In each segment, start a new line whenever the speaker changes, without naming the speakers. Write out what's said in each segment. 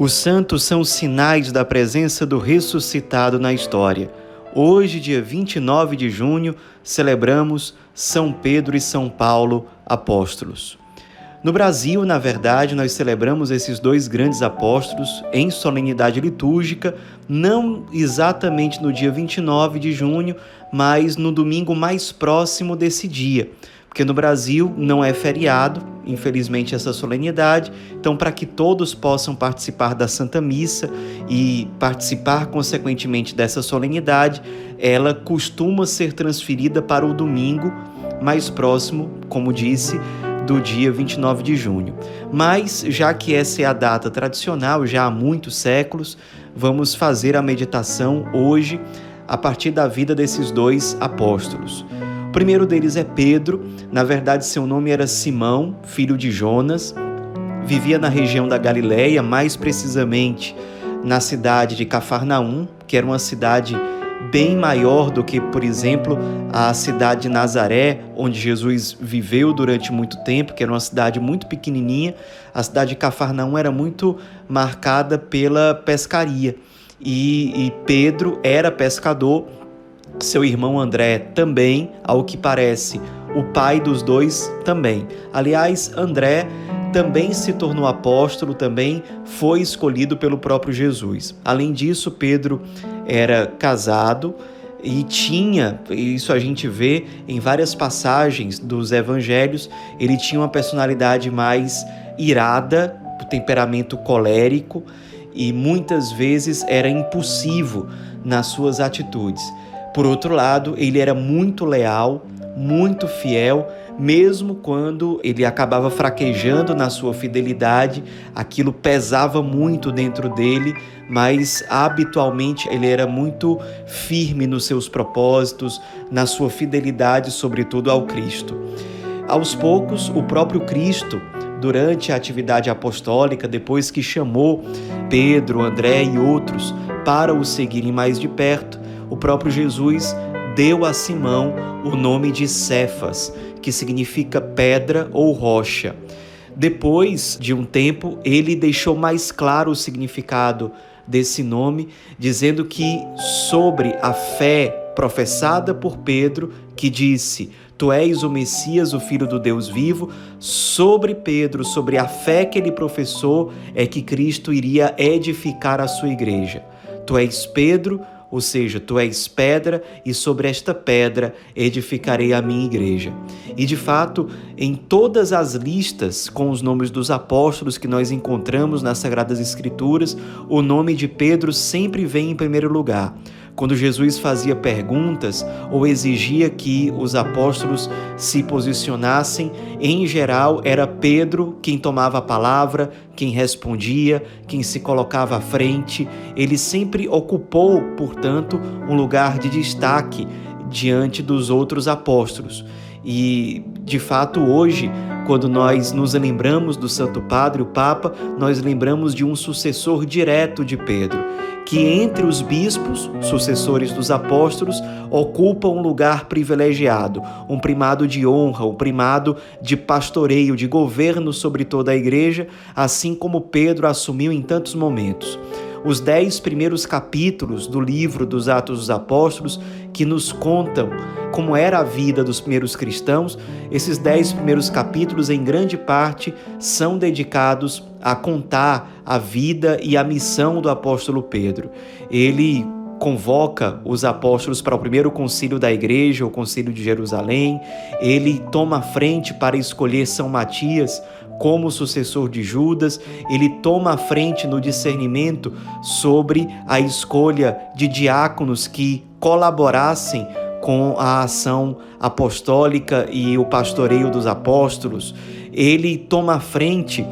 Os santos são sinais da presença do ressuscitado na história. Hoje, dia 29 de junho, celebramos São Pedro e São Paulo, apóstolos. No Brasil, na verdade, nós celebramos esses dois grandes apóstolos em solenidade litúrgica, não exatamente no dia 29 de junho, mas no domingo mais próximo desse dia porque no Brasil não é feriado, infelizmente, essa solenidade. Então, para que todos possam participar da Santa Missa e participar, consequentemente, dessa solenidade, ela costuma ser transferida para o domingo mais próximo, como disse, do dia 29 de junho. Mas, já que essa é a data tradicional, já há muitos séculos, vamos fazer a meditação hoje a partir da vida desses dois apóstolos. O primeiro deles é Pedro, na verdade seu nome era Simão, filho de Jonas, vivia na região da Galileia, mais precisamente na cidade de Cafarnaum, que era uma cidade bem maior do que, por exemplo, a cidade de Nazaré, onde Jesus viveu durante muito tempo, que era uma cidade muito pequenininha. A cidade de Cafarnaum era muito marcada pela pescaria. E, e Pedro era pescador seu irmão André também, ao que parece, o pai dos dois também. Aliás, André também se tornou apóstolo, também foi escolhido pelo próprio Jesus. Além disso, Pedro era casado e tinha, isso a gente vê em várias passagens dos evangelhos, ele tinha uma personalidade mais irada, temperamento colérico e muitas vezes era impulsivo nas suas atitudes. Por outro lado, ele era muito leal, muito fiel, mesmo quando ele acabava fraquejando na sua fidelidade, aquilo pesava muito dentro dele, mas habitualmente ele era muito firme nos seus propósitos, na sua fidelidade, sobretudo ao Cristo. Aos poucos, o próprio Cristo, durante a atividade apostólica, depois que chamou Pedro, André e outros para o seguirem mais de perto, o próprio Jesus deu a Simão o nome de Cefas, que significa pedra ou rocha. Depois de um tempo, ele deixou mais claro o significado desse nome, dizendo que sobre a fé professada por Pedro, que disse: Tu és o Messias, o Filho do Deus vivo, sobre Pedro, sobre a fé que ele professou, é que Cristo iria edificar a sua igreja. Tu és Pedro, ou seja, tu és pedra e sobre esta pedra edificarei a minha igreja. E de fato, em todas as listas com os nomes dos apóstolos que nós encontramos nas Sagradas Escrituras, o nome de Pedro sempre vem em primeiro lugar. Quando Jesus fazia perguntas ou exigia que os apóstolos se posicionassem, em geral era Pedro quem tomava a palavra, quem respondia, quem se colocava à frente. Ele sempre ocupou, portanto, um lugar de destaque diante dos outros apóstolos. E, de fato, hoje, quando nós nos lembramos do Santo Padre, o Papa, nós lembramos de um sucessor direto de Pedro que entre os bispos, sucessores dos apóstolos, ocupa um lugar privilegiado, um primado de honra, um primado de pastoreio, de governo sobre toda a igreja, assim como Pedro assumiu em tantos momentos. Os dez primeiros capítulos do livro dos Atos dos Apóstolos, que nos contam como era a vida dos primeiros cristãos, esses dez primeiros capítulos, em grande parte, são dedicados a contar a vida e a missão do apóstolo Pedro. Ele convoca os apóstolos para o primeiro concílio da igreja, o concílio de Jerusalém. Ele toma frente para escolher São Matias como sucessor de Judas, ele toma a frente no discernimento sobre a escolha de diáconos que colaborassem com a ação apostólica e o pastoreio dos apóstolos. Ele toma a frente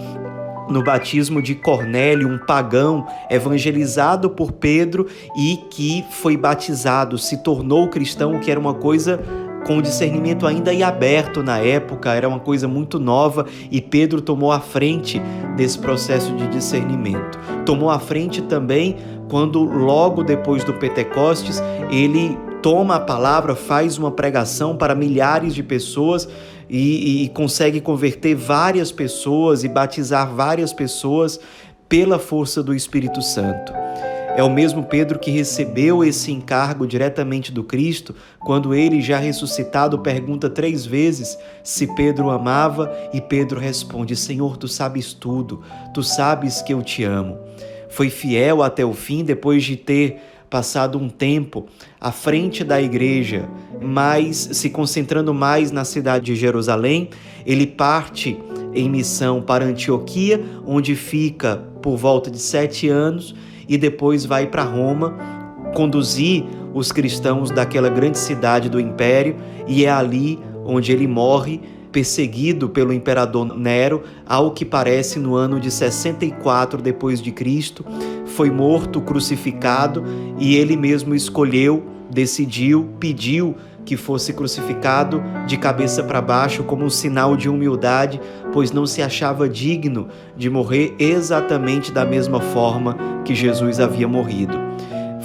no batismo de Cornélio, um pagão evangelizado por Pedro e que foi batizado, se tornou cristão, o que era uma coisa com discernimento ainda aberto na época, era uma coisa muito nova e Pedro tomou a frente desse processo de discernimento. Tomou a frente também quando, logo depois do Pentecostes, ele toma a palavra, faz uma pregação para milhares de pessoas e, e consegue converter várias pessoas e batizar várias pessoas pela força do Espírito Santo. É o mesmo Pedro que recebeu esse encargo diretamente do Cristo, quando ele, já ressuscitado, pergunta três vezes se Pedro amava, e Pedro responde: Senhor, tu sabes tudo, tu sabes que eu te amo. Foi fiel até o fim, depois de ter passado um tempo à frente da igreja, mas se concentrando mais na cidade de Jerusalém, ele parte em missão para Antioquia, onde fica por volta de sete anos e depois vai para Roma conduzir os cristãos daquela grande cidade do império e é ali onde ele morre perseguido pelo imperador Nero, ao que parece no ano de 64 depois de Cristo, foi morto, crucificado e ele mesmo escolheu, decidiu, pediu que fosse crucificado de cabeça para baixo como um sinal de humildade, pois não se achava digno de morrer exatamente da mesma forma que Jesus havia morrido.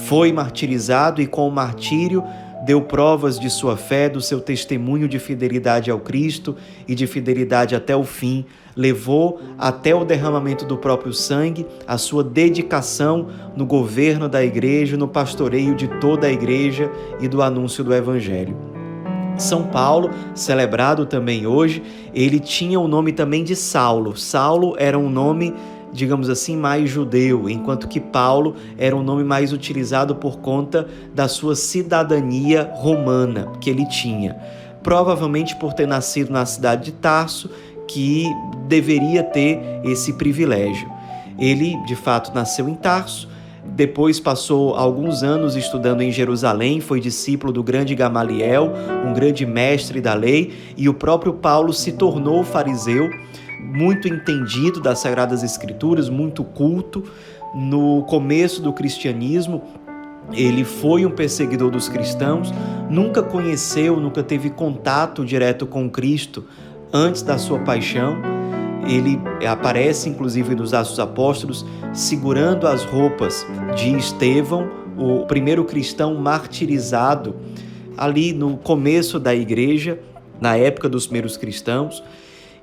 Foi martirizado e com o martírio deu provas de sua fé, do seu testemunho de fidelidade ao Cristo e de fidelidade até o fim, levou até o derramamento do próprio sangue a sua dedicação no governo da igreja, no pastoreio de toda a igreja e do anúncio do evangelho. São Paulo, celebrado também hoje, ele tinha o nome também de Saulo. Saulo era um nome digamos assim, mais judeu, enquanto que Paulo era um nome mais utilizado por conta da sua cidadania romana que ele tinha. Provavelmente por ter nascido na cidade de Tarso, que deveria ter esse privilégio. Ele, de fato, nasceu em Tarso, depois passou alguns anos estudando em Jerusalém, foi discípulo do grande Gamaliel, um grande mestre da lei, e o próprio Paulo se tornou fariseu muito entendido das Sagradas Escrituras, muito culto. No começo do cristianismo, ele foi um perseguidor dos cristãos, nunca conheceu, nunca teve contato direto com Cristo antes da sua paixão. Ele aparece, inclusive, nos Atos Apóstolos, segurando as roupas de Estevão, o primeiro cristão martirizado, ali no começo da igreja, na época dos primeiros cristãos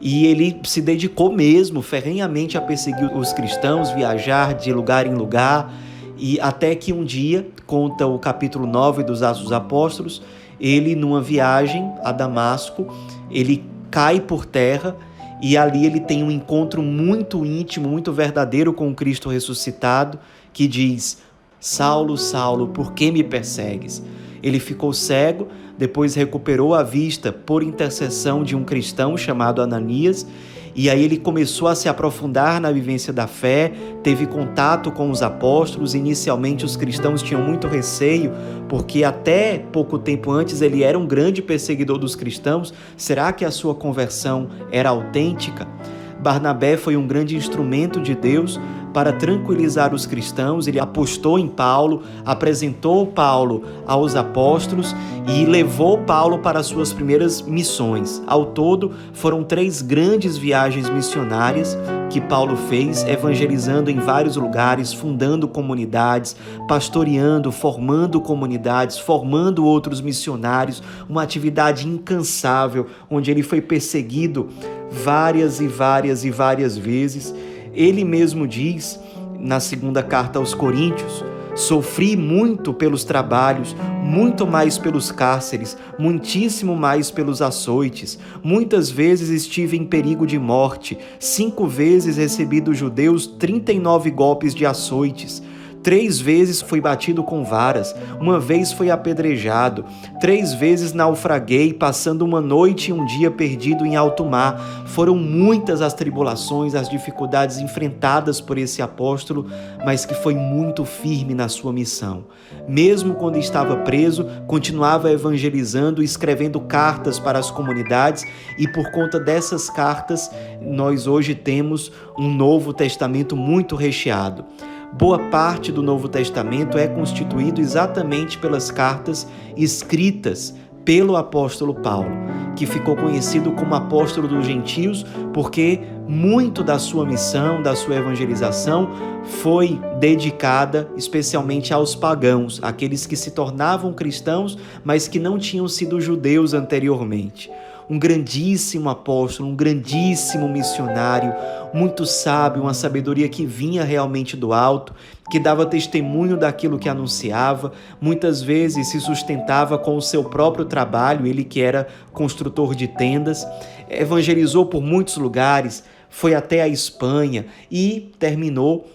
e ele se dedicou mesmo ferrenhamente a perseguir os cristãos, viajar de lugar em lugar, e até que um dia, conta o capítulo 9 dos Atos dos Apóstolos, ele numa viagem a Damasco, ele cai por terra e ali ele tem um encontro muito íntimo, muito verdadeiro com o Cristo ressuscitado, que diz: Saulo, Saulo, por que me persegues? Ele ficou cego, depois recuperou a vista por intercessão de um cristão chamado Ananias. E aí ele começou a se aprofundar na vivência da fé, teve contato com os apóstolos. Inicialmente os cristãos tinham muito receio, porque até pouco tempo antes ele era um grande perseguidor dos cristãos. Será que a sua conversão era autêntica? Barnabé foi um grande instrumento de Deus para tranquilizar os cristãos. Ele apostou em Paulo, apresentou Paulo aos apóstolos e levou Paulo para suas primeiras missões. Ao todo, foram três grandes viagens missionárias que Paulo fez, evangelizando em vários lugares, fundando comunidades, pastoreando, formando comunidades, formando outros missionários, uma atividade incansável, onde ele foi perseguido várias e várias e várias vezes. Ele mesmo diz na segunda carta aos Coríntios: Sofri muito pelos trabalhos, muito mais pelos cárceres, muitíssimo mais pelos açoites. Muitas vezes estive em perigo de morte. Cinco vezes recebi dos judeus 39 golpes de açoites. Três vezes fui batido com varas, uma vez fui apedrejado, três vezes naufraguei, passando uma noite e um dia perdido em alto mar. Foram muitas as tribulações, as dificuldades enfrentadas por esse apóstolo, mas que foi muito firme na sua missão. Mesmo quando estava preso, continuava evangelizando escrevendo cartas para as comunidades, e por conta dessas cartas, nós hoje temos um Novo Testamento muito recheado. Boa parte do Novo Testamento é constituído exatamente pelas cartas escritas pelo apóstolo Paulo, que ficou conhecido como apóstolo dos gentios, porque muito da sua missão, da sua evangelização, foi dedicada especialmente aos pagãos, aqueles que se tornavam cristãos, mas que não tinham sido judeus anteriormente. Um grandíssimo apóstolo, um grandíssimo missionário, muito sábio, uma sabedoria que vinha realmente do alto, que dava testemunho daquilo que anunciava, muitas vezes se sustentava com o seu próprio trabalho, ele que era construtor de tendas, evangelizou por muitos lugares, foi até a Espanha e terminou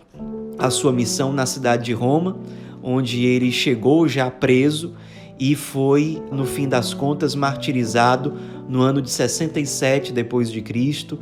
a sua missão na cidade de Roma, onde ele chegou já preso e foi, no fim das contas, martirizado no ano de 67 depois de Cristo,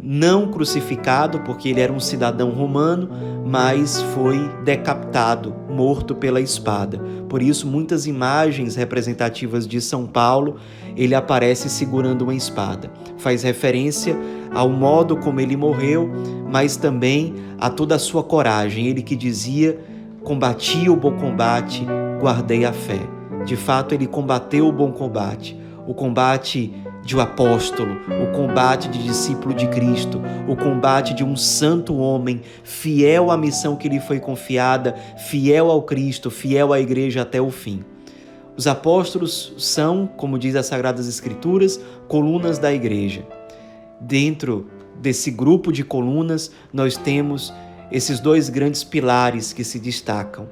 não crucificado porque ele era um cidadão romano, mas foi decapitado, morto pela espada. Por isso, muitas imagens representativas de São Paulo, ele aparece segurando uma espada. Faz referência ao modo como ele morreu, mas também a toda a sua coragem. Ele que dizia: Combati o bom combate, guardei a fé. De fato, ele combateu o bom combate, o combate de um apóstolo, o combate de discípulo de Cristo, o combate de um santo homem, fiel à missão que lhe foi confiada, fiel ao Cristo, fiel à igreja até o fim. Os apóstolos são, como diz as Sagradas Escrituras, colunas da igreja. Dentro desse grupo de colunas, nós temos esses dois grandes pilares que se destacam: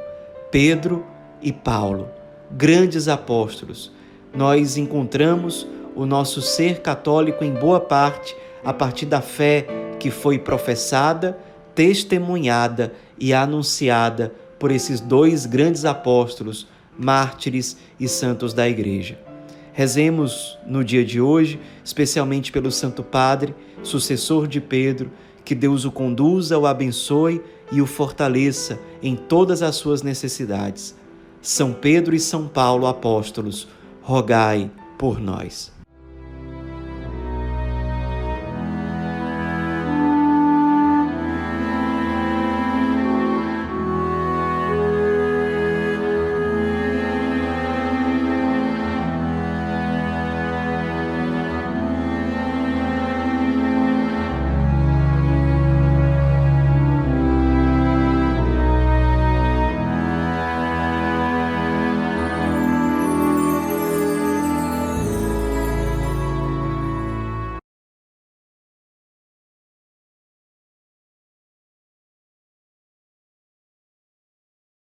Pedro e Paulo, grandes apóstolos. Nós encontramos o nosso ser católico em boa parte a partir da fé que foi professada, testemunhada e anunciada por esses dois grandes apóstolos, mártires e santos da Igreja. Rezemos no dia de hoje, especialmente pelo Santo Padre, sucessor de Pedro, que Deus o conduza, o abençoe e o fortaleça em todas as suas necessidades. São Pedro e São Paulo, apóstolos, rogai por nós.